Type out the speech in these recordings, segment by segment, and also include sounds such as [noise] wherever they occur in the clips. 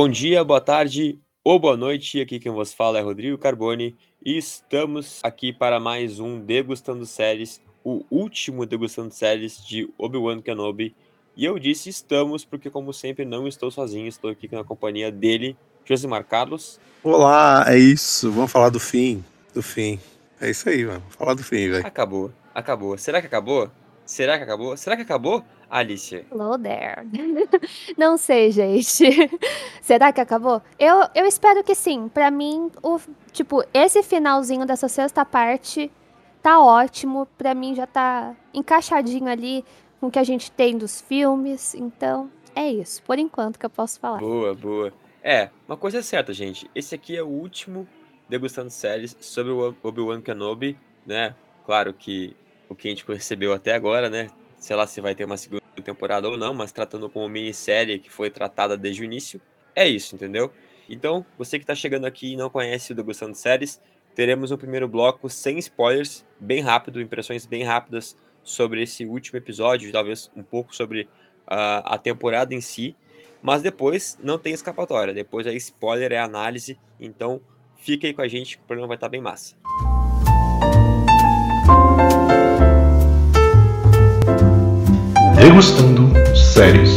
Bom dia, boa tarde ou boa noite. Aqui quem vos fala é Rodrigo Carboni e estamos aqui para mais um Degustando Séries, o último Degustando Séries de Obi-Wan Kenobi. E eu disse estamos porque, como sempre, não estou sozinho, estou aqui na companhia dele, Josimar Carlos. Olá, é isso. Vamos falar do fim. Do fim. É isso aí, mano. Falar do fim, velho. Acabou, acabou. Será que acabou? Será que acabou? Será que acabou? Alicia. Hello there. [laughs] Não sei, gente. [laughs] Será que acabou? Eu, eu espero que sim. Pra mim, o, tipo, esse finalzinho dessa sexta parte tá ótimo. Pra mim já tá encaixadinho ali com o que a gente tem dos filmes. Então, é isso. Por enquanto que eu posso falar. Boa, boa. É, uma coisa é certa, gente. Esse aqui é o último degustando séries sobre o Obi-Wan Kenobi, né? Claro que o que a gente [laughs] recebeu até agora, né? Sei lá se vai ter uma segunda temporada ou não, mas tratando como minissérie que foi tratada desde o início, é isso, entendeu? Então, você que está chegando aqui e não conhece o Degustando Séries, teremos um primeiro bloco sem spoilers, bem rápido, impressões bem rápidas sobre esse último episódio, talvez um pouco sobre uh, a temporada em si, mas depois não tem escapatória, depois é spoiler, é análise, então fique aí com a gente que o programa vai estar tá bem massa. Degustando séries.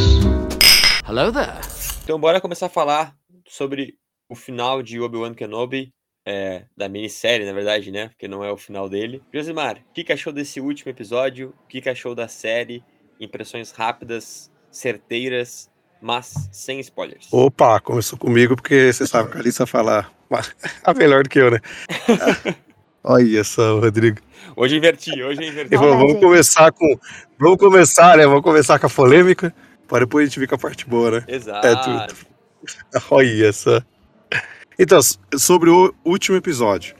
Hello there. Então bora começar a falar sobre o final de Obi-Wan Kenobi, é, da minissérie, na verdade, né? Porque não é o final dele. Josimar, o que, que achou desse último episódio? O que, que achou da série? Impressões rápidas, certeiras, mas sem spoilers. Opa, começou comigo porque você sabe que a Alissa fala [laughs] a melhor do que eu, né? [laughs] Olha só, Rodrigo. Hoje inverti, hoje inverti. Vamos, vamos começar com. Vamos começar, né? Vamos começar com a polêmica, para depois a gente vir com a parte boa, né? Exato. É tudo. [laughs] Olha só. Então, sobre o último episódio,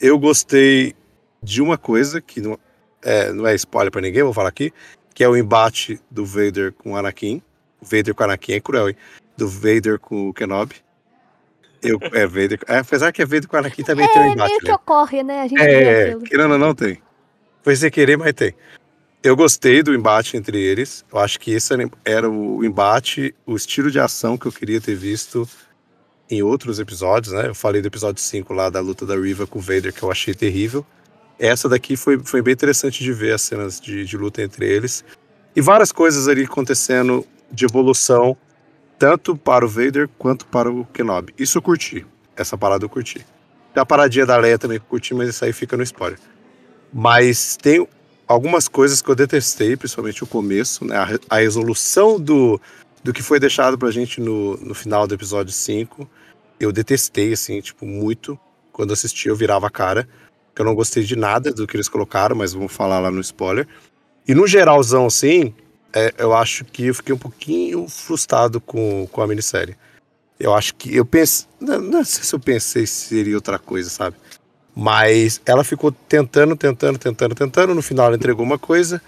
eu gostei de uma coisa que não é, não é spoiler para ninguém, vou falar aqui, que é o embate do Vader com o Anakin. O Vader com o Anakin é cruel, hein? Do Vader com o Kenobi. É, é, apesar que é Vader com Anakin também é, tem um embate. meio que né? ocorre, né? A gente é, querendo ou não, tem. Foi sem querer, mas tem. Eu gostei do embate entre eles. Eu acho que esse era o embate, o estilo de ação que eu queria ter visto em outros episódios, né? Eu falei do episódio 5 lá da luta da Riva com o Vader, que eu achei terrível. Essa daqui foi, foi bem interessante de ver as cenas de, de luta entre eles. E várias coisas ali acontecendo de evolução tanto para o Vader quanto para o Kenobi. Isso eu curti. Essa parada eu curti. Tem a paradinha da Leia também que eu curti, mas isso aí fica no spoiler. Mas tem algumas coisas que eu detestei, principalmente o começo, né? A, a resolução do, do que foi deixado pra gente no, no final do episódio 5. Eu detestei, assim, tipo, muito. Quando assisti, eu virava a cara. Que eu não gostei de nada do que eles colocaram, mas vamos falar lá no spoiler. E no geralzão, assim, é, eu acho que eu fiquei um pouquinho frustrado com, com a minissérie. Eu acho que eu pensei. Não, não sei se eu pensei se seria outra coisa, sabe? Mas ela ficou tentando, tentando, tentando, tentando. No final ela entregou uma coisa.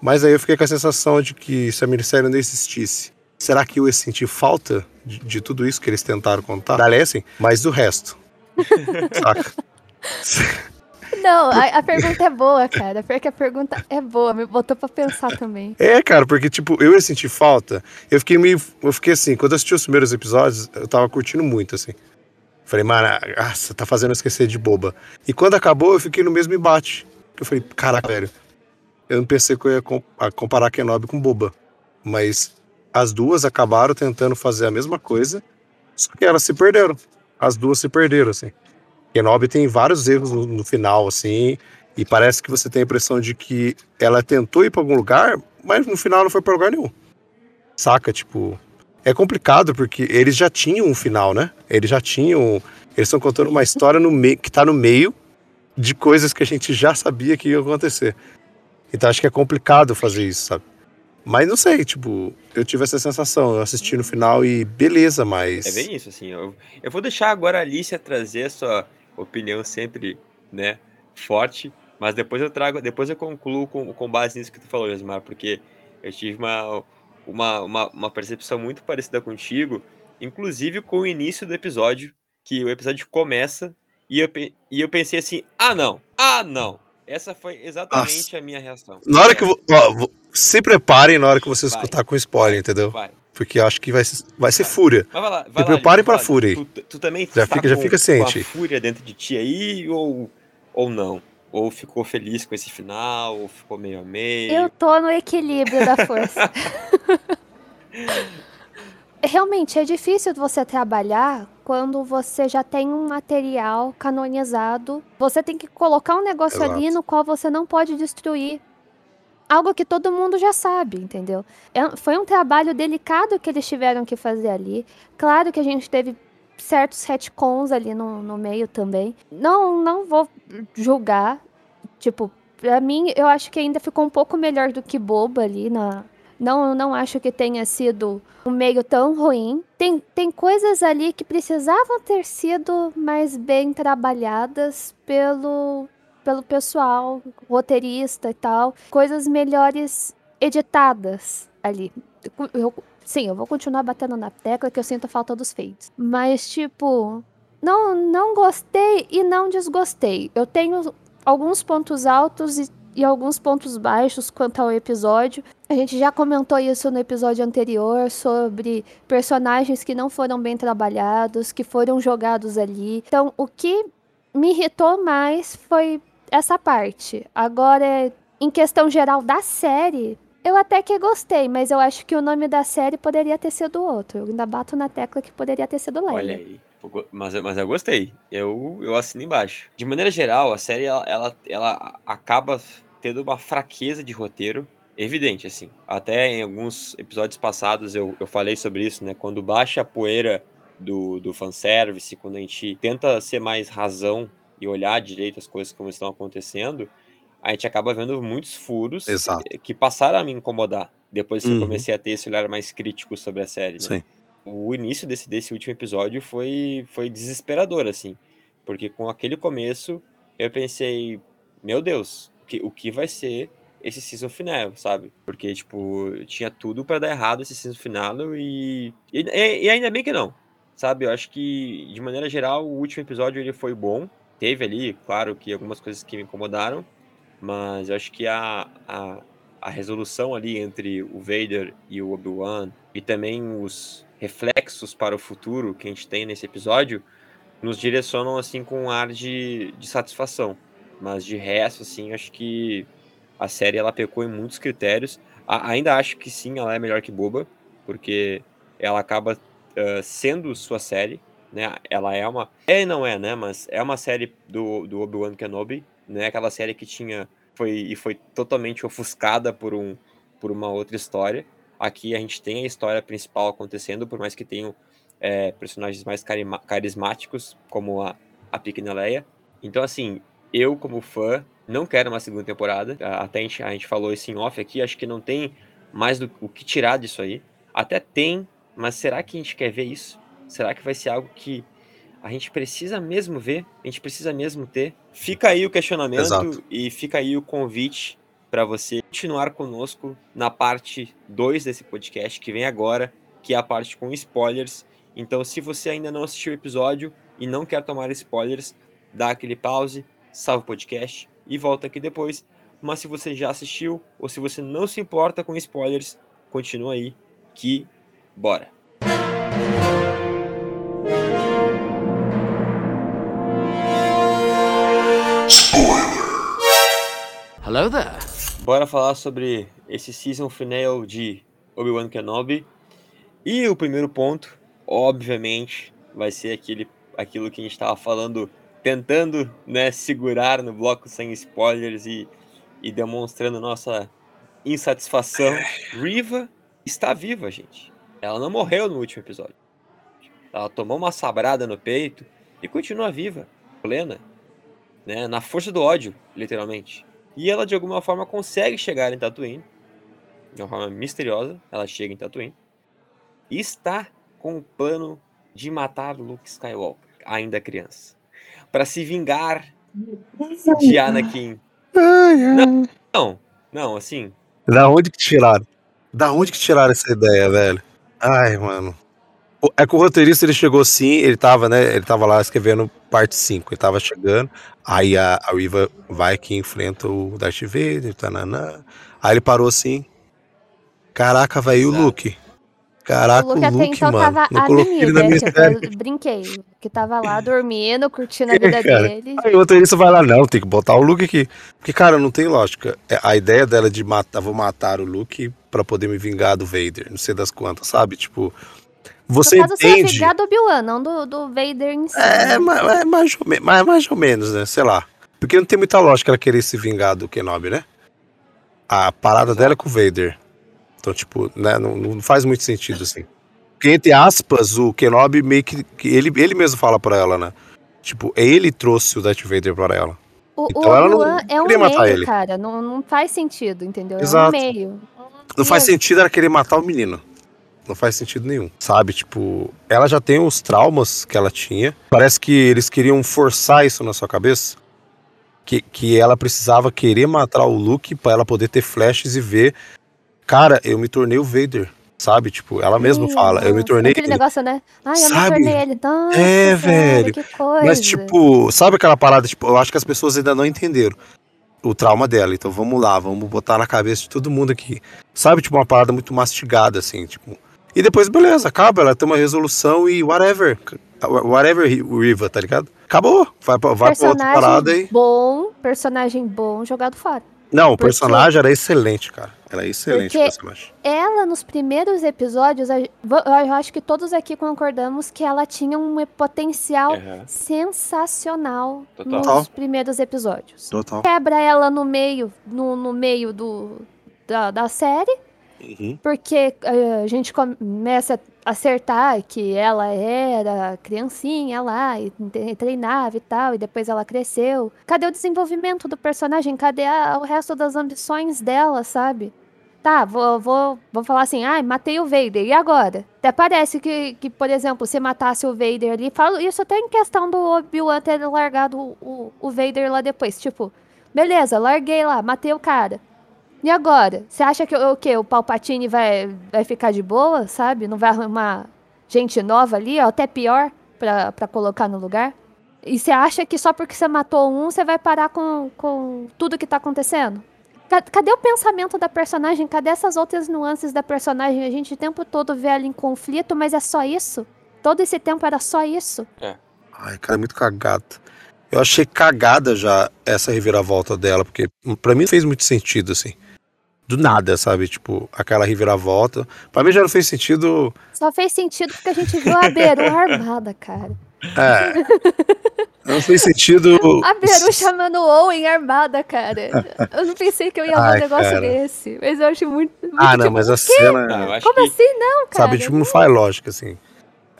Mas aí eu fiquei com a sensação de que se a minissérie não existisse, será que eu ia sentir falta de, de tudo isso que eles tentaram contar? Da Lessing, mas do resto. [laughs] Saca? Não, a, a, pergunta é boa, cara. Porque a pergunta é boa, me botou pra pensar também. É, cara, porque, tipo, eu ia sentir falta. Eu fiquei meio. Eu fiquei assim, quando eu assisti os primeiros episódios, eu tava curtindo muito, assim. Falei, mano, você tá fazendo esquecer de boba. E quando acabou, eu fiquei no mesmo embate. Eu falei, caraca, velho. Eu não pensei que eu ia comparar Kenobi com boba. Mas as duas acabaram tentando fazer a mesma coisa, só que elas se perderam. As duas se perderam, assim. Kenobi tem vários erros no, no, final, assim, e parece que você tem a impressão de que ela tentou ir para algum lugar, mas no final não foi para lugar nenhum. Saca? Tipo, é complicado porque eles já tinham um final, né? Eles já tinham. Eles estão contando uma história no meio, que tá no meio de coisas que a gente já sabia que ia acontecer. Então acho que é complicado fazer isso, sabe? Mas não sei, tipo, eu tive essa sensação, eu assisti no final e beleza, mas. É bem isso, assim. Eu, eu vou deixar agora a Alicia trazer a sua opinião sempre, né, forte, mas depois eu trago, depois eu concluo com, com base nisso que tu falou, Josmar, porque eu tive uma, uma, uma, uma percepção muito parecida contigo, inclusive com o início do episódio, que o episódio começa e eu, e eu pensei assim, ah não, ah não, essa foi exatamente Nossa. a minha reação. Na hora que eu, ó, se preparem na hora que você vai. escutar com spoiler, entendeu? Vai. Porque acho que vai, vai ser fúria. Mas vai lá, vai preparem lá. fúria aí. Tu, tu também Já tá fica- já com- fica ciente. Com a fúria dentro de ti aí, ou, ou não? Ou ficou feliz com esse final, ou ficou meio a meio? Eu tô no equilíbrio da força. [laughs] Realmente é difícil você trabalhar quando você já tem um material canonizado. Você tem que colocar um negócio ali Exato. no qual você não pode destruir. Algo que todo mundo já sabe, entendeu? É- foi um trabalho delicado que eles tiveram que fazer ali. Claro que a gente teve certos retcons ali no, no meio também. Não, não vou julgar. Tipo, pra mim, eu acho que ainda ficou um pouco melhor do que boba ali na. Não, não acho que tenha sido um meio tão ruim. Tem, tem coisas ali que precisavam ter sido mais bem trabalhadas pelo, pelo pessoal, roteirista e tal. Coisas melhores editadas ali. Eu- sim, eu vou continuar batendo na tecla que eu sinto falta dos feitos. Mas, tipo, não, não gostei e não desgostei. Eu tenho alguns pontos altos e, e alguns pontos baixos quanto ao episódio. A gente já comentou isso no episódio anterior sobre personagens que não foram bem trabalhados, que foram jogados ali. Então, o que me irritou mais foi essa parte. Agora, em questão geral da série, eu até que gostei, mas eu acho que o nome da série poderia ter sido outro. Eu ainda bato na tecla que poderia ter sido Leia. Olha aí. Mas, mas eu gostei. Eu, eu assino embaixo. De maneira geral, a série ela, ela, ela acaba tendo uma fraqueza de roteiro evidente, assim. Até em alguns episódios passados eu, eu falei sobre isso, né? Quando baixa a poeira do, do fanservice, quando a gente tenta ser mais razão e olhar direito as coisas como estão acontecendo, a gente acaba vendo muitos furos Exato. que passaram a me incomodar depois que eu Uhum. comecei a ter esse olhar mais crítico sobre a série. Né? O início desse, desse último episódio foi, foi desesperador, assim. Porque com aquele começo, eu pensei, meu Deus, o que, o que vai ser esse season final, sabe? Porque, tipo, tinha tudo pra dar errado esse season final e, e, e ainda bem que não, sabe? Eu acho que, de maneira geral, o último episódio ele foi bom. Teve ali, claro, que algumas coisas que me incomodaram, mas eu acho que a, a, a resolução ali entre o Vader e o Obi-Wan e também os reflexos para o futuro que a gente tem nesse episódio nos direcionam assim com um ar de, de satisfação. Mas de resto, assim, acho que a série ela pecou em muitos critérios. A- ainda acho que sim, ela é melhor que Boba, porque ela acaba ah, sendo sua série, né? Ela é uma. É e não é, né? Mas é uma série do, do Obi-Wan Kenobi, né? Aquela série que tinha. Foi, e foi totalmente ofuscada por, um, por uma outra história. Aqui a gente tem a história principal acontecendo, por mais que tenham é, personagens mais carima- carismáticos, como a, a pequena Leia. Então, assim, eu, como fã, não quero uma segunda temporada. Até a gente, a gente falou isso em off aqui, acho que não tem mais do, o que tirar disso aí. Até tem, mas será que a gente quer ver isso? Será que vai ser algo que a gente precisa mesmo ver? A gente precisa mesmo ter? Fica aí o questionamento Exato. e fica aí o convite para você continuar conosco na parte 2 desse podcast que vem agora, que é a parte com spoilers. Então, se você ainda não assistiu o episódio e não quer tomar spoilers, dá aquele pause, salva o podcast e volta aqui depois. Mas se você já assistiu ou se você não se importa com spoilers, continua aí que bora. Hello there. Bora falar sobre esse season final de Obi-Wan Kenobi. E o primeiro ponto, obviamente, vai ser aquele, aquilo que a gente estava falando, tentando né, segurar no bloco sem spoilers e, e demonstrando nossa insatisfação. Riva está viva, gente. Ela não morreu no último episódio. Ela tomou uma sabrada no peito e continua viva, plena, né, na força do ódio, literalmente. E ela, de alguma forma, consegue chegar em Tatooine. De uma forma misteriosa, ela chega em Tatooine. E está com o plano de matar Luke Skywalker, ainda criança. Para se vingar de Anakin. Não, não, assim. Da onde que tiraram? Da onde que tiraram essa ideia, velho? Ai, mano. O- É que o roteirista ele chegou assim, ele tava, né? Ele tava lá escrevendo parte 5, ele tava chegando. Aí a, a Riva vai que enfrenta o Darth Vader, tananã. Aí ele parou assim. Caraca, velho, e o. Luke? Caraca, o o Luke até Luke, então mano. tava Não coloquei ele na amigo, minha é, que série. eu brinquei. Que tava lá [laughs] dormindo, curtindo a vida Cara, dele. Aí o motorista vai lá, não, tem que botar o Luke aqui. Porque, cara, não tem lógica. É, A ideia dela de matar, vou matar o Luke pra poder me vingar do Vader, não sei das quantas, sabe? Tipo, você no caso, você entende. vingar do Obi-Wan, não do, do Vader em si. É, né? ma- é mais, ou me- mais, mais ou menos, né? Sei lá. Porque não tem muita lógica ela querer se vingar do Kenobi, né? A parada dela é com o Vader. Então, tipo, né, não, não faz muito sentido, assim. Porque, entre aspas, o Kenobi meio que. ele, ele mesmo fala pra ela, né? Tipo, ele trouxe o Darth Vader pra ela. O, o Então ela não é um queria matar meio, ele. cara. Não, não faz sentido, entendeu? Exato. É um meio. Não faz sentido ela querer matar o menino. Não faz sentido nenhum. Sabe, tipo, ela já tem os traumas que ela tinha. Parece que eles queriam forçar isso na sua cabeça. Que, que ela precisava querer matar o Luke pra ela poder ter flashes e ver. Cara, eu me tornei o Vader. Sabe? Tipo, ela mesma Ih, fala, eu me tornei Aquele ele. negócio, né? Ai, eu Sabe? me tornei ele. Nossa, É, velho, velho. que coisa. Mas, tipo, sabe aquela parada? Tipo, eu acho que as pessoas ainda não entenderam o trauma dela. Então vamos lá, vamos botar na cabeça de todo mundo aqui. Sabe, tipo, uma parada muito mastigada, assim, tipo. E depois, beleza, acaba, ela tem uma resolução e whatever. Whatever, Riva, tá ligado? Acabou. Vai pra, vai pra outra personagem parada aí. bom, personagem bom jogado fora. Não, o porque- personagem era excelente, cara. Era excelente o Porque- personagem. Ela, nos primeiros episódios, eu acho que todos aqui concordamos que ela tinha um potencial Aham. sensacional Total. nos primeiros episódios. Total. Quebra ela no meio, no, no meio do, da, da série, Uhum. porque eh, a gente começa a acertar que ela era criancinha lá e treinava e tal, e depois ela cresceu. Cadê o desenvolvimento do personagem? Cadê a- o resto das ambições dela, sabe? Tá, vou, vou, vou falar assim, ai, matei o Vader, e agora? Até parece que, que, por exemplo, se matasse o Vader ali, falo isso até em questão do Obi-Wan ter largado o, o, o Vader lá depois, tipo, beleza, larguei lá, matei o cara. E agora? Você acha que o quê? O Palpatine vai, vai ficar de boa, sabe? Não vai arrumar gente nova ali, ó, até pior, pra, pra colocar no lugar? E você acha que só porque você matou um, você vai parar com, com tudo que tá acontecendo? Ca- Cadê o pensamento da personagem? Cadê essas outras nuances da personagem? A gente o tempo todo vê ela em conflito, mas é só isso? Todo esse tempo era só isso? Ai, cara, é muito cagado. Eu achei cagada já essa reviravolta dela, porque pra mim não fez muito sentido, assim. Do nada, sabe? Tipo, aquela reviravolta. Pra mim já não fez sentido. Só fez sentido porque a gente viu a Beru [laughs] armada, cara. É. não fez sentido. A Beru chamando o Owen armada, cara. Eu não pensei que eu ia ver um negócio cara. desse. Mas eu acho muito. muito Ah, não, tipo, mas a cena. Não, Como que assim não, cara? Sabe, tipo, não faz lógica, assim.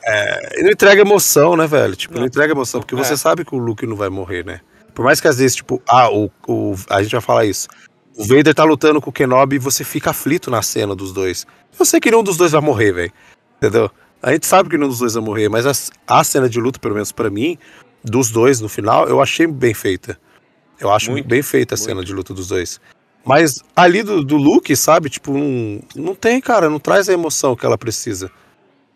É, ele não entrega emoção, né, velho? Tipo, não, Não. entrega emoção, porque É. você sabe que o Luke não vai morrer, né? Por mais que às vezes, tipo, ah, o, o, a gente vai falar isso. O Vader tá lutando com o Kenobi e você fica aflito na cena dos dois. Eu sei que nenhum dos dois vai morrer, velho. Entendeu? A gente sabe que nenhum dos dois vai morrer, mas a, a cena de luta, pelo menos pra mim, dos dois no final, eu achei bem feita. Eu acho Muito, bem feita a muito. cena de luta dos dois. Mas ali do, do Luke, sabe? Tipo, não, não tem, cara, não traz a emoção que ela precisa.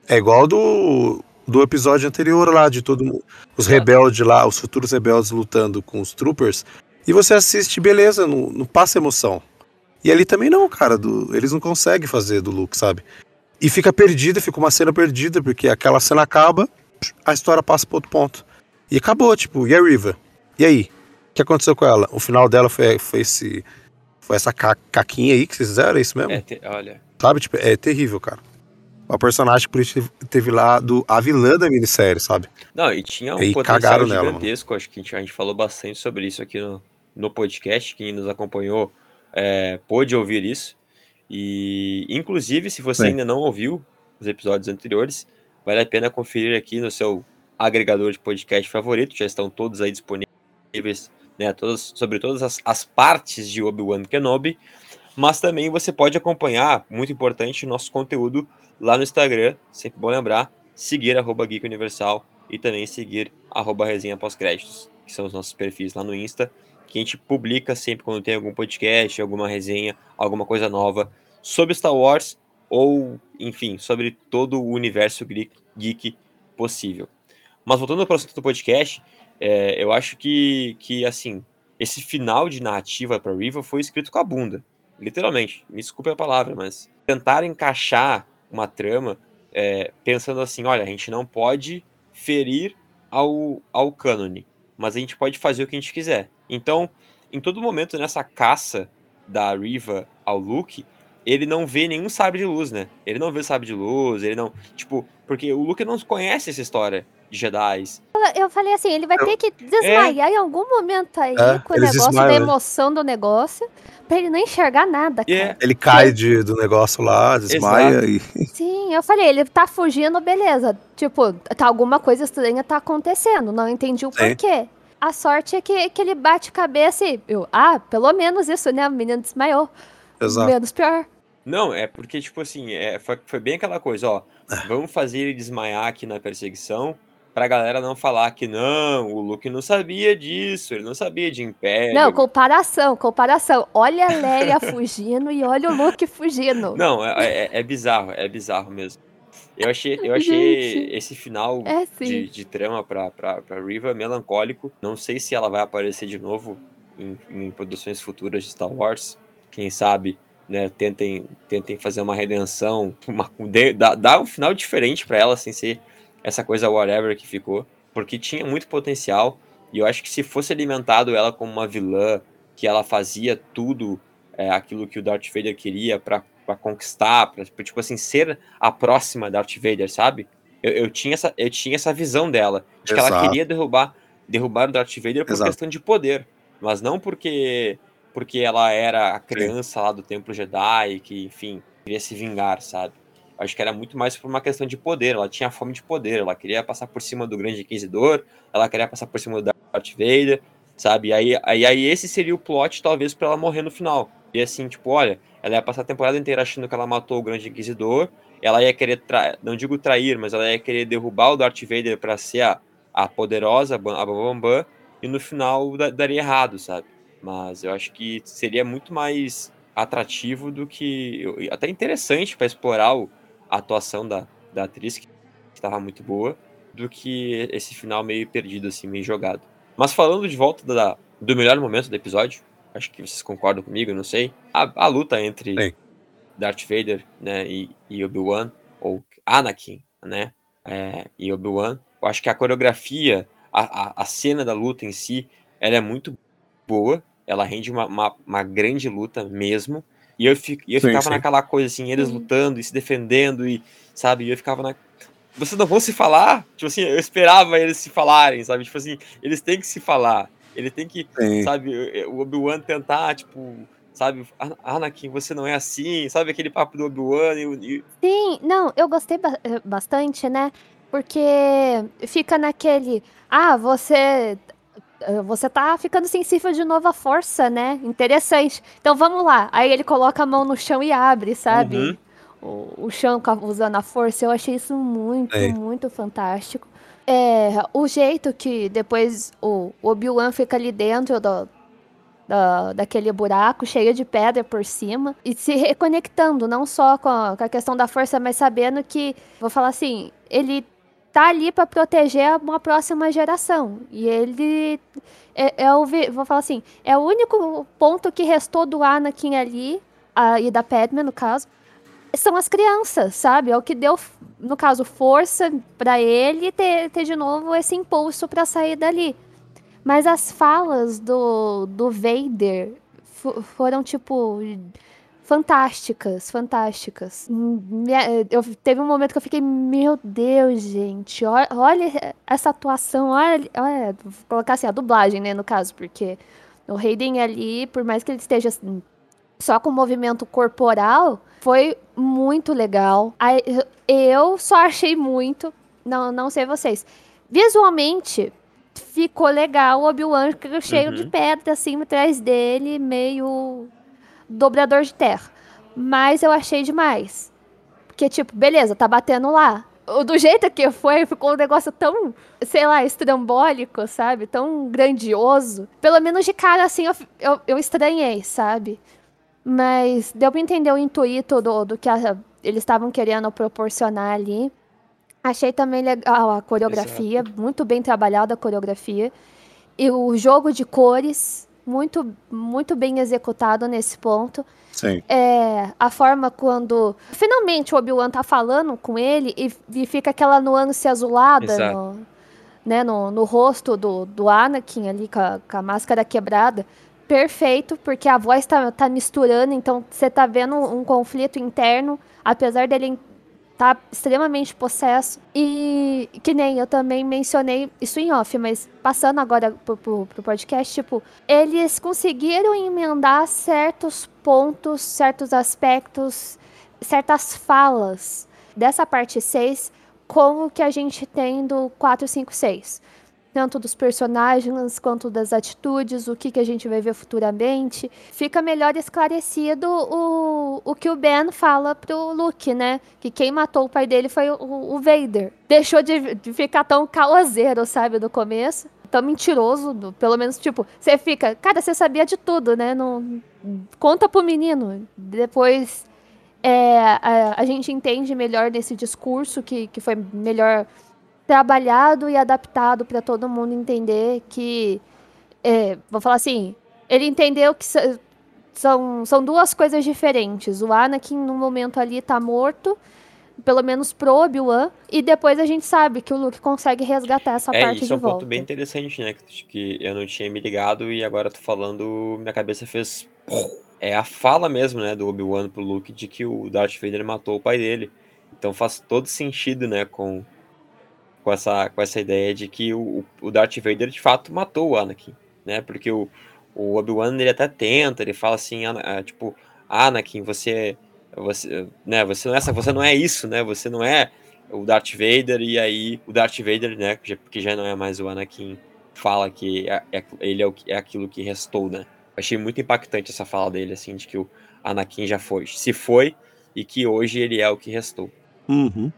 É igual do, do episódio anterior lá, de todo mundo. Os rebeldes lá, os futuros rebeldes lutando com os troopers. E você assiste, beleza, não, não passa emoção. E ali também não, cara. do- eles não conseguem fazer do Luke, sabe? E fica perdida, fica uma cena perdida, porque aquela cena acaba, a história passa para outro ponto. E acabou, tipo, e a Riva? E aí? O que aconteceu com ela? O final dela foi, foi esse. Foi essa ca- caquinha aí que vocês fizeram, é isso mesmo? É, te- olha. Sabe? Tipo, é terrível, cara. Uma personagem que por isso teve lá do, a vilã da minissérie, sabe? Não, e tinha um E potencial cagaram nela, gigantesco. Acho que a gente, a gente falou bastante sobre isso aqui no, no podcast. Quem nos acompanhou é, pôde ouvir isso. E, inclusive, se você Sim. ainda não ouviu os episódios anteriores, vale a pena conferir aqui no seu agregador de podcast favorito. Já estão todos aí disponíveis, né? Todas, sobre todas as, as partes de Obi-Wan Kenobi. Mas também você pode acompanhar, muito importante, o nosso conteúdo lá no Instagram. Sempre bom lembrar, seguir arroba Geek Universal e também seguir arroba resenha pós-créditos, que são os nossos perfis lá no Insta, que a gente publica sempre quando tem algum podcast, alguma resenha, alguma coisa nova sobre Star Wars ou, enfim, sobre todo o universo geek, possível. Mas voltando para o assunto do podcast, é, eu acho que, que, assim, esse final de narrativa para Riva foi escrito com a bunda, literalmente. Me desculpe a palavra, mas tentar encaixar uma trama é, pensando assim, olha, a gente não pode ferir ao, ao cânone, mas a gente pode fazer o que a gente quiser. Então, em todo momento nessa caça da Riva ao Luke, ele não vê nenhum sabre de luz, né? Ele não vê sabre de luz, ele não. Tipo, porque o Luke não conhece essa história de Jedi. Eu falei assim, ele vai ter que desmaiar é. em algum momento aí é, com o negócio da né? emoção do negócio, pra ele não enxergar nada, cara. É. Ele cai de, do negócio lá, desmaia Exato. e. [laughs] Sim, eu falei, ele tá fugindo, beleza. Tipo, tá alguma coisa estranha tá acontecendo, não entendi o Sim. porquê. A sorte é que, que ele bate cabeça e eu, ah, pelo menos isso, né? O menino desmaiou. Exato. Menos pior. Não, é porque, tipo assim, é, foi, foi bem aquela coisa, ó. É. Vamos fazer ele desmaiar aqui na perseguição pra galera não falar que não, o Luke não sabia disso, ele não sabia de Império. Não, comparação, comparação. Olha a Leia [laughs] fugindo e olha o Luke fugindo. Não, é, é, é bizarro, é bizarro mesmo. Eu achei, eu [laughs] achei esse final é, de, de, trama pra, pra, pra Riva melancólico. Não sei se ela vai aparecer de novo em, em produções futuras de Star Wars. Quem sabe né, tentem, tentem fazer uma redenção, uma, dar, dar um final diferente para ela, sem ser essa coisa whatever que ficou, porque tinha muito potencial, e eu acho que se fosse alimentado ela como uma vilã, que ela fazia tudo é, aquilo que o Darth Vader queria para conquistar, para tipo assim, ser a próxima Darth Vader, sabe? Eu, eu, tinha, essa, eu tinha essa visão dela, de Exato. que ela queria derrubar, derrubar o Darth Vader por Exato. questão de poder, mas não porque porque ela era a criança lá do Templo Jedi, que, enfim, queria se vingar, sabe? Acho que era muito mais por uma questão de poder. Ela tinha fome de poder. Ela queria passar por cima do Grande Inquisidor. Ela queria passar por cima do Darth Vader, sabe? E aí, aí, aí esse seria o plot, talvez, para ela morrer no final. E assim, tipo, olha, ela ia passar a temporada inteira achando que ela matou o Grande Inquisidor. Ela ia querer, tra... não digo trair, mas ela ia querer derrubar o Darth Vader para ser a, a poderosa, a Bambam. E no final daria errado, sabe? Mas eu acho que seria muito mais atrativo do que. Até interessante para explorar a atuação da, da atriz, que estava muito boa, do que esse final meio perdido, assim, meio jogado. Mas falando de volta da, do melhor momento do episódio, acho que vocês concordam comigo, não sei. A, a luta entre Sim. Darth Vader né, e, e Obi-Wan, ou Anakin, né? É, e Obi-Wan. Eu acho que a coreografia, a, a, a cena da luta em si, ela é muito boa ela rende uma, uma, uma grande luta mesmo. E eu, fico, eu sim, ficava sim. naquela coisa assim, eles uhum. lutando e se defendendo, e sabe? E eu ficava na. Vocês não vão se falar? Tipo assim, eu esperava eles se falarem, sabe? Tipo assim, eles têm que se falar. Ele tem que, sim. sabe, o Obi-Wan tentar, tipo, sabe, Anakin, você não é assim, sabe aquele papo do Obi-Wan e... Sim, não, eu gostei eh, bastante, né, porque fica naquele, ah, você ah, você tá ficando sensível de novo à força, né? Interessante. Então vamos lá. Aí ele coloca a mão no chão e abre, sabe? Uhum. O, o chão usando a força. Eu achei isso muito, é. muito fantástico. É, o jeito que depois o Obi-Wan fica ali dentro do, da, daquele buraco cheio de pedra por cima e se reconectando, não só com a, com a questão da força, mas sabendo que, vou falar assim, ele tá ali para proteger uma próxima geração. E ele é, é, o vou falar assim, é o único ponto que restou do Anakin ali a, e da Padme no caso, são as crianças, sabe? É o que deu, no caso, força para ele ter, ter de novo esse impulso para sair dali. Mas as falas do, do Vader foram tipo fantásticas, fantásticas. Eu, teve um momento que eu fiquei, meu Deus, gente, olha, olha essa atuação, olha, olha, vou colocar assim, a dublagem, né, no caso, porque o Hayden ali, por mais que ele esteja assim, só com movimento corporal, foi muito legal. Eu só achei muito, não, não sei vocês, visualmente ficou legal o Obi-Wan cheio uhum. de pedra assim atrás dele, meio dobrador de terra. Mas eu achei demais. Porque, tipo, beleza, tá batendo lá. Do jeito que foi, ficou um negócio tão, sei lá, estrambólico, sabe? Tão grandioso. Pelo menos de cara, assim, eu, eu, eu estranhei, sabe? Mas deu pra entender o intuito do, do que a, eles estavam querendo proporcionar ali. Achei também legal a coreografia, Exato. muito bem trabalhada a coreografia. E o jogo de cores, muito, muito bem executado nesse ponto. Sim. É, a forma quando finalmente o Obi-Wan tá falando com ele e, e fica aquela nuance azulada no, né, no, no rosto do, do Anakin ali com a, com a máscara quebrada. Perfeito, porque a voz tá, tá misturando, então você tá vendo um conflito interno, apesar dele tá extremamente possesso. E que nem eu também mencionei isso em off, mas passando agora pro, pro, pro podcast, tipo, eles conseguiram emendar certos pontos, certos aspectos, certas falas dessa parte 6 com o que a gente tem do 4, 5, 6. Tanto dos personagens quanto das atitudes, o que, que a gente vai ver futuramente. Fica melhor esclarecido o, o que o Ben fala pro Luke, né? Que quem matou o pai dele foi o, o Vader. Deixou de, de ficar tão causeiro, sabe, do começo. Tão mentiroso, pelo menos, tipo, você fica, cara, você sabia de tudo, né? Não, conta pro menino. Depois é, a, a gente entende melhor nesse discurso que, que foi melhor trabalhado e adaptado para todo mundo entender que, é, vou falar assim, ele entendeu que são, são duas coisas diferentes. O Anakin, no momento ali, tá morto, pelo menos pro Obi-Wan, e depois a gente sabe que o Luke consegue resgatar essa É, parte isso de é um volta. ponto bem interessante, né? Que que eu não tinha me ligado e agora tô falando, minha cabeça fez. É a fala mesmo, né, do Obi-Wan pro Luke de que o Darth Vader matou o pai dele. Então faz todo sentido, né, com, com, essa, com essa ideia de que o, o Darth Vader de fato matou o Anakin, né? Porque o, o Obi-Wan ele até tenta, ele fala assim, ah, tipo, Anakin, você, você, né, você não é essa, você não é isso, né? Você não é o Darth Vader e aí o Darth Vader, né, que já, não é mais o Anakin, fala que é, é- ele é, o, é aquilo que restou, né? Achei muito impactante essa fala dele, assim, de que o Anakin já foi, se foi e que hoje ele é o que restou. Uhum.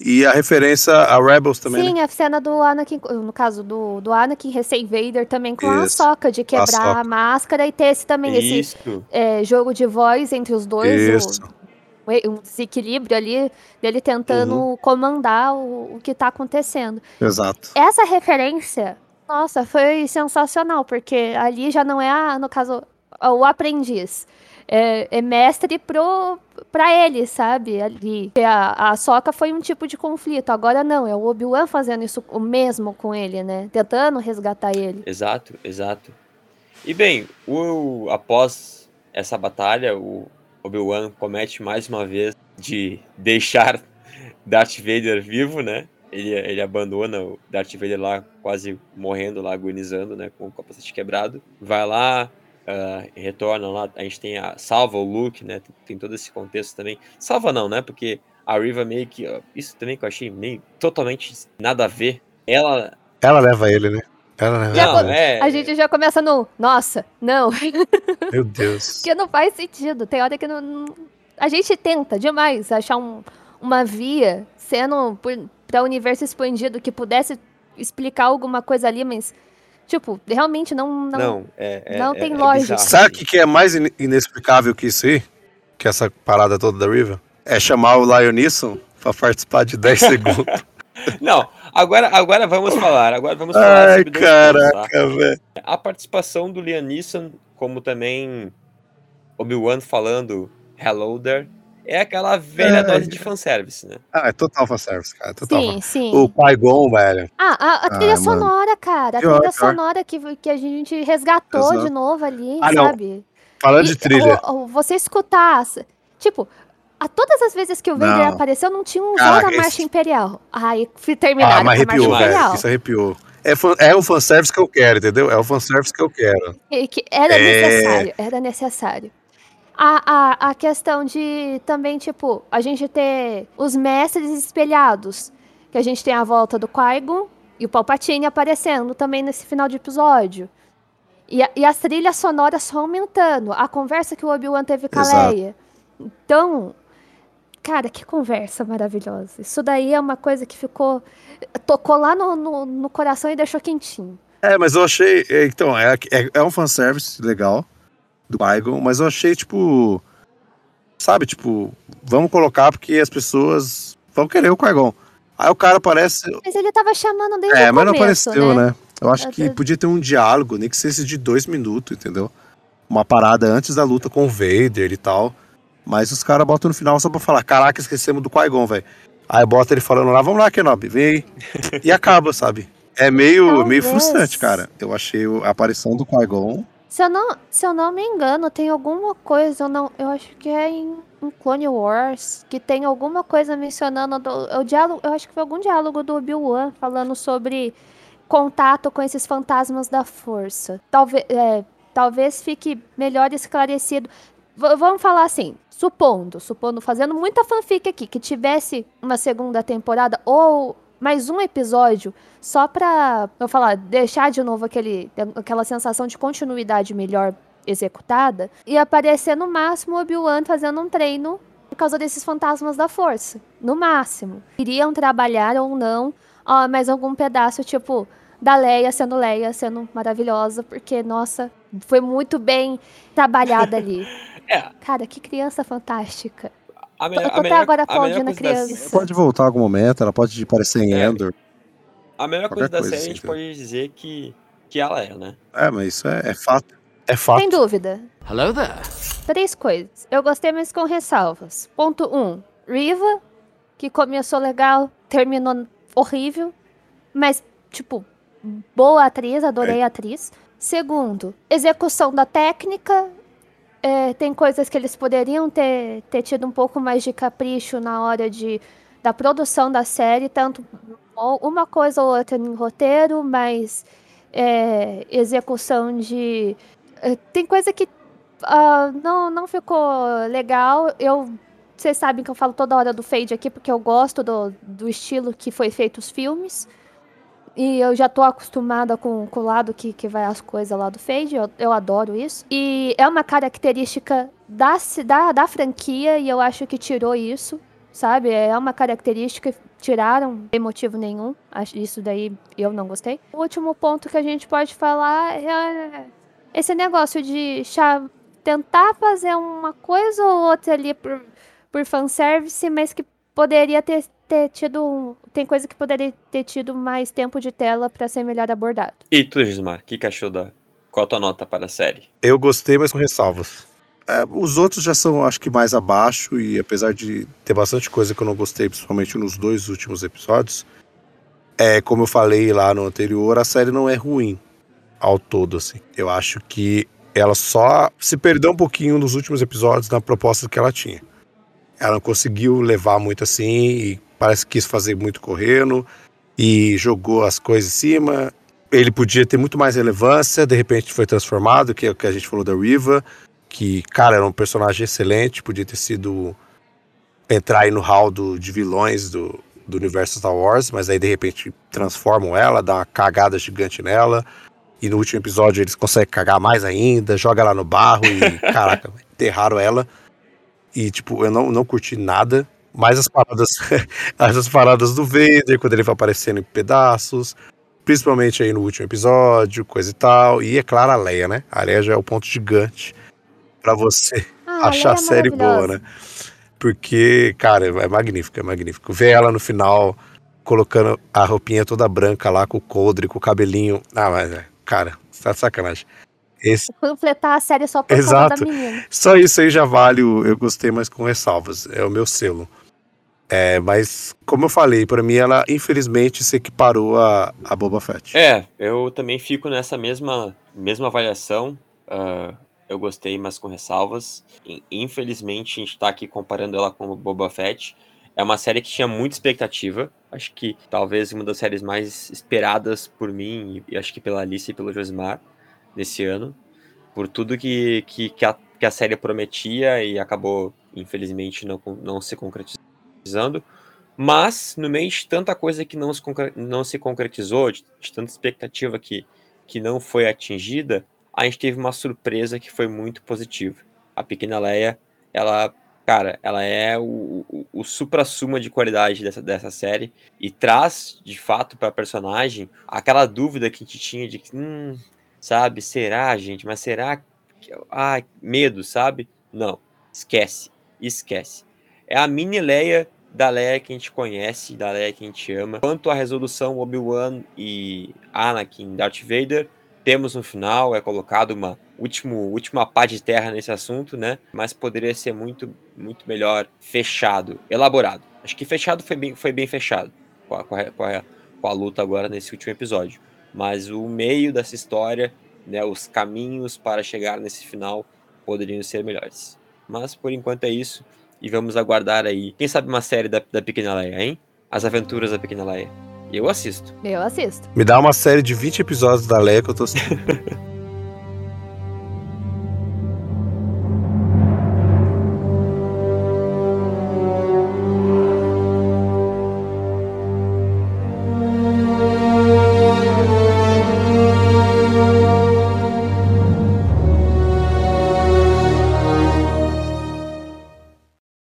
E a referência a Rebels também, né? Sim, a cena do Anakin, no caso do, do Anakin recém-Vader também com a Isso, soca de quebrar Ahsoka. a máscara e ter esse também, esse Isso, é, jogo de voz entre os dois, Isso. o, um desequilíbrio ali, dele tentando Uhum. comandar o, o que tá acontecendo. Exato. Essa referência, nossa, foi sensacional, porque ali já não é, a, no caso, o aprendiz. É, é mestre pro, pra ele, sabe? Ali. A, a Soca foi um tipo de conflito. Agora não, é o Obi-Wan fazendo isso o mesmo com ele, né? Tentando resgatar ele. exato, exato. E bem, o, após essa batalha, o Obi-Wan comete mais uma vez de [laughs] deixar Darth Vader vivo, né? Ele, ele abandona o Darth Vader lá, quase morrendo lá, agonizando, né? Com o capacete quebrado. Vai lá, ah, retorna lá. A gente tem a. Salva o Luke, né? Tem, tem todo esse contexto também. Salva não, né? Porque a Riva meio que. ó, Isso também que eu achei meio totalmente nada a ver. Ela. Ela leva ele, né? Ela leva Não, é. A gente já começa no, nossa, não, [laughs] Meu Deus. porque não faz sentido. Tem hora que não. não- A gente tenta demais achar um- uma via sendo para o universo expandido que pudesse explicar alguma coisa ali, mas, tipo, realmente não. Não, Não, é, é- não é- tem é lógica. bizarro, Sabe o que, que é mais in- inexplicável que isso aí? Que essa parada toda da Riva? É chamar o Lionisson pra participar de 10 [laughs] segundos. Não, agora, agora vamos falar. Agora vamos falar Ai, sobre tá? caraca, velho. A participação do Liam Neeson, como também Obi-Wan falando Hello there, é aquela velha Ai. dose de fanservice, né? Ah, é total fanservice, cara. Total Sim, sim. O Qui-Gon, velho. Ah, a, a trilha Ah, mano. sonora, cara. A Pior, trilha pior. sonora que, que a gente resgatou Exato. de novo ali, Ah, não. sabe? Falando E de trilha. o- o- você escutar. Tipo, a todas as vezes que o Vader Não. apareceu, não tinha um Caraca, da Marcha esse- Imperial. Aí fui terminar Ah, mas Marcha arrepiou, velho. Imperial. Isso arrepiou. É, fan- é o fanservice que eu quero, entendeu? É o fanservice que eu quero. E que era É. necessário, era necessário. A, a, a questão de também, tipo, a gente ter os mestres espelhados. Que a gente tem a volta do Qui-Gon e o Palpatine aparecendo também nesse final de episódio. E, a- e as trilhas sonoras só aumentando. A conversa que o Obi-Wan teve com a. Leia. Então, cara, que conversa maravilhosa. Isso daí é uma coisa que ficou... Tocou lá no, no, no coração e deixou quentinho. É, mas eu achei. é, Então, é, é, é um fanservice legal do Qui-Gon, mas eu achei, tipo. Sabe, tipo, vamos colocar porque as pessoas vão querer o Qui-Gon. Aí o cara aparece. Mas ele tava chamando desde É, mas não começo, apareceu, né? Eu acho que podia ter um diálogo, nem que seja de dois minutos, entendeu? Uma parada antes da luta com o Vader e tal. Mas os caras botam no final só pra falar: caraca, esquecemos do Qui-Gon, velho. Aí bota ele falando lá: vamos lá, Kenobi, vem aí. e acaba, sabe? É meio, meio frustrante, cara. Eu achei a aparição do Qui-Gon. Se eu, não, se eu não me engano, tem alguma coisa, eu, não, eu acho que é em, em Clone Wars, que tem alguma coisa mencionando do, o diálogo, eu acho que foi algum diálogo do Obi-Wan falando sobre contato com esses fantasmas da força. Talvez, é, talvez fique melhor esclarecido. V vamos falar assim, supondo, supondo, fazendo muita fanfic aqui, que tivesse uma segunda temporada ou mais um episódio só pra, eu falar, deixar de novo aquele, aquela sensação de continuidade melhor executada e aparecer no máximo o Obi-Wan fazendo um treino por causa desses fantasmas da força. No máximo. Iriam trabalhar ou não, ó, mais algum pedaço, tipo, da Leia sendo Leia, sendo maravilhosa, porque, nossa, foi muito bem trabalhada ali. [laughs] é. Cara, que criança fantástica. A melhor, eu tô até agora aplaudindo a, a criança. Pode voltar algum momento, ela pode aparecer em é. Endor. A melhor coisa da coisa, série a gente pode dizer que, que ela é, né? É, mas isso é, é fato. É fato. Sem dúvida. Hello there. Três coisas. Eu gostei, mas com ressalvas. Ponto um. Riva, que começou legal, terminou horrível. Mas, tipo, boa atriz, adorei é. a atriz. Segundo, execução da técnica. É, tem coisas que eles poderiam ter, ter tido um pouco mais de capricho na hora de, da produção da série, tanto uma coisa ou outra em roteiro, mas é, execução de. É, tem coisa que uh, não, não ficou legal. Eu vocês sabem que eu falo toda hora do Fade aqui, porque eu gosto do, do estilo que foi feito os filmes. E eu já tô acostumada com, com o lado que, que vai as coisas lá do Fade. Eu, eu adoro isso. E é uma característica da, da, da franquia, e eu acho que tirou isso, sabe? É uma característica tiraram sem motivo nenhum. Isso daí eu não gostei. O último ponto que a gente pode falar é esse negócio de tentar fazer uma coisa ou outra ali por, por fanservice, mas que poderia ter ter tido. Tem coisa que poderia ter tido mais tempo de tela para ser melhor abordado. E tu, Gismar, o que, achou da. Qual a tua nota para a série? Eu gostei, mas com ressalvas. É, os outros já são, acho que, mais abaixo, e apesar de ter bastante coisa que eu não gostei, principalmente nos dois últimos episódios, é, como eu falei lá no anterior, a série não é ruim ao todo, assim. Eu acho que ela só se perdeu um pouquinho nos últimos episódios na proposta que ela tinha. Ela não conseguiu levar muito assim e parece que quis fazer muito correndo e jogou as coisas em cima. Ele podia ter muito mais relevância, de repente foi transformado, que é o que a gente falou da Riva, que, cara, era um personagem excelente, podia ter sido entrar aí no hall do, de vilões do, do universo Star Wars, mas aí de repente transformam ela, dá uma cagada gigante nela. E no último episódio eles conseguem cagar mais ainda, joga ela no barro e, [laughs] caraca, enterraram ela. E, tipo, eu não, não curti nada mais as paradas, [laughs] as paradas do Vader, quando ele vai aparecendo em pedaços, principalmente aí no último episódio, coisa e tal. E é claro, a Leia, né? A Leia já é o ponto gigante para você ah, achar a, a é série boa, né? Porque, cara, é magnífico, é magnífico. Ver ela no final colocando a roupinha toda branca lá, com o coldre, com o cabelinho. Ah, mas, é, cara, tá de sacanagem. Esse... Completar a série só por Exato. Só isso aí já vale, eu gostei, mas com ressalvas. É o meu selo. É, mas, como eu falei, para mim ela infelizmente se equiparou a, a Boba Fett. É, eu também fico nessa mesma, mesma avaliação. Uh, eu gostei, mas com ressalvas. Infelizmente, a gente tá aqui comparando ela com Boba Fett. É uma série que tinha muita expectativa. Acho que talvez uma das séries mais esperadas por mim, e acho que pela Alice e pelo Josmar, nesse ano. Por tudo que, que, que, a, que a série prometia e acabou, infelizmente, não, não se concretizando mas no meio de tanta coisa que não se, não se concretizou, de, de tanta expectativa que, que não foi atingida, a gente teve uma surpresa que foi muito positiva. A Pequena Leia, ela, cara, ela é o, o, o supra-suma de qualidade dessa, dessa série e traz, de fato, para a personagem aquela dúvida que a gente tinha de que, hum, sabe, será, gente, mas será que. Ai, medo, sabe? Não, esquece, esquece. É a mini Leia da Leia que a gente conhece, da Leia que a gente ama. Quanto à resolução Obi-Wan e Anakin Darth Vader, temos no final, é colocado uma último, última pá de terra nesse assunto, né? Mas poderia ser muito, muito melhor fechado, elaborado. Acho que fechado foi bem, foi bem fechado com a, com, a, com, a, com a luta agora nesse último episódio. Mas o meio dessa história, né, os caminhos para chegar nesse final poderiam ser melhores. Mas por enquanto é isso. E vamos aguardar aí. Quem sabe uma série da, da Pequena Leia, hein? As Aventuras da Pequena Leia. Eu assisto. Eu assisto. Me dá uma série de 20 episódios da Leia que eu tô assistindo. [laughs]